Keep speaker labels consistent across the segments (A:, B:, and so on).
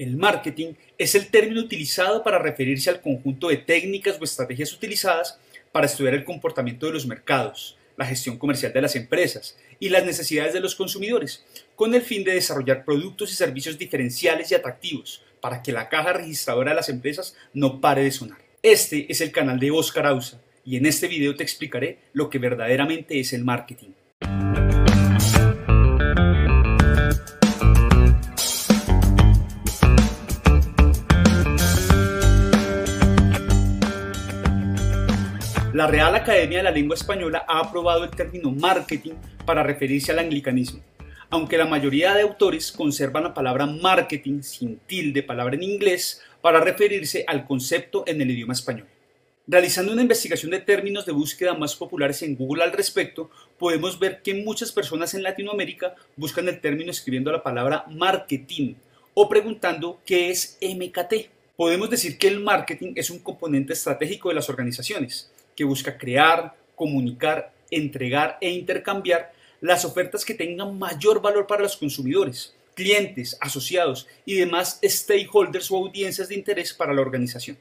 A: El marketing es el término utilizado para referirse al conjunto de técnicas o estrategias utilizadas para estudiar el comportamiento de los mercados, la gestión comercial de las empresas y las necesidades de los consumidores, con el fin de desarrollar productos y servicios diferenciales y atractivos para que la caja registradora de las empresas no pare de sonar. Este es el canal de Oscar Ausa y en este video te explicaré lo que verdaderamente es el marketing. La Real Academia de la Lengua Española ha aprobado el término marketing para referirse al anglicanismo, aunque la mayoría de autores conservan la palabra marketing sin tilde, palabra en inglés, para referirse al concepto en el idioma español. Realizando una investigación de términos de búsqueda más populares en Google al respecto, podemos ver que muchas personas en Latinoamérica buscan el término escribiendo la palabra marketing o preguntando qué es MKT. Podemos decir que el marketing es un componente estratégico de las organizaciones, que busca crear, comunicar, entregar e intercambiar las ofertas que tengan mayor valor para los consumidores, clientes, asociados y demás stakeholders o audiencias de interés para la organización.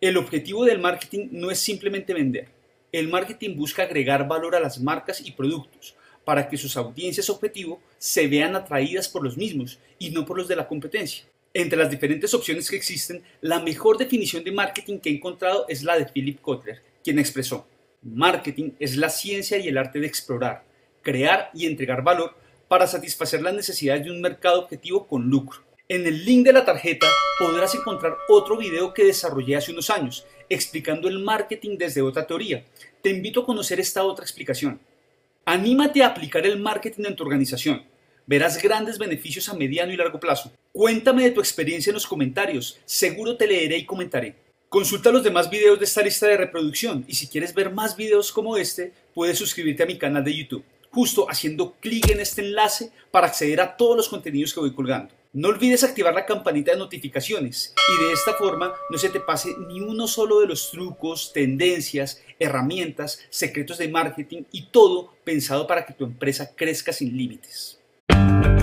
A: El objetivo del marketing no es simplemente vender. El marketing busca agregar valor a las marcas y productos para que sus audiencias objetivo se vean atraídas por los mismos y no por los de la competencia. Entre las diferentes opciones que existen, la mejor definición de marketing que he encontrado es la de Philip Kotler, quien expresó, marketing es la ciencia y el arte de explorar, crear y entregar valor para satisfacer las necesidades de un mercado objetivo con lucro. En el link de la tarjeta podrás encontrar otro video que desarrollé hace unos años, explicando el marketing desde otra teoría. Te invito a conocer esta otra explicación. Anímate a aplicar el marketing en tu organización. Verás grandes beneficios a mediano y largo plazo. Cuéntame de tu experiencia en los comentarios, seguro te leeré y comentaré. Consulta los demás videos de esta lista de reproducción y si quieres ver más videos como este, puedes suscribirte a mi canal de YouTube, justo haciendo clic en este enlace para acceder a todos los contenidos que voy colgando. No olvides activar la campanita de notificaciones y de esta forma no se te pase ni uno solo de los trucos, tendencias, herramientas, secretos de marketing y todo pensado para que tu empresa crezca sin límites. Thank you.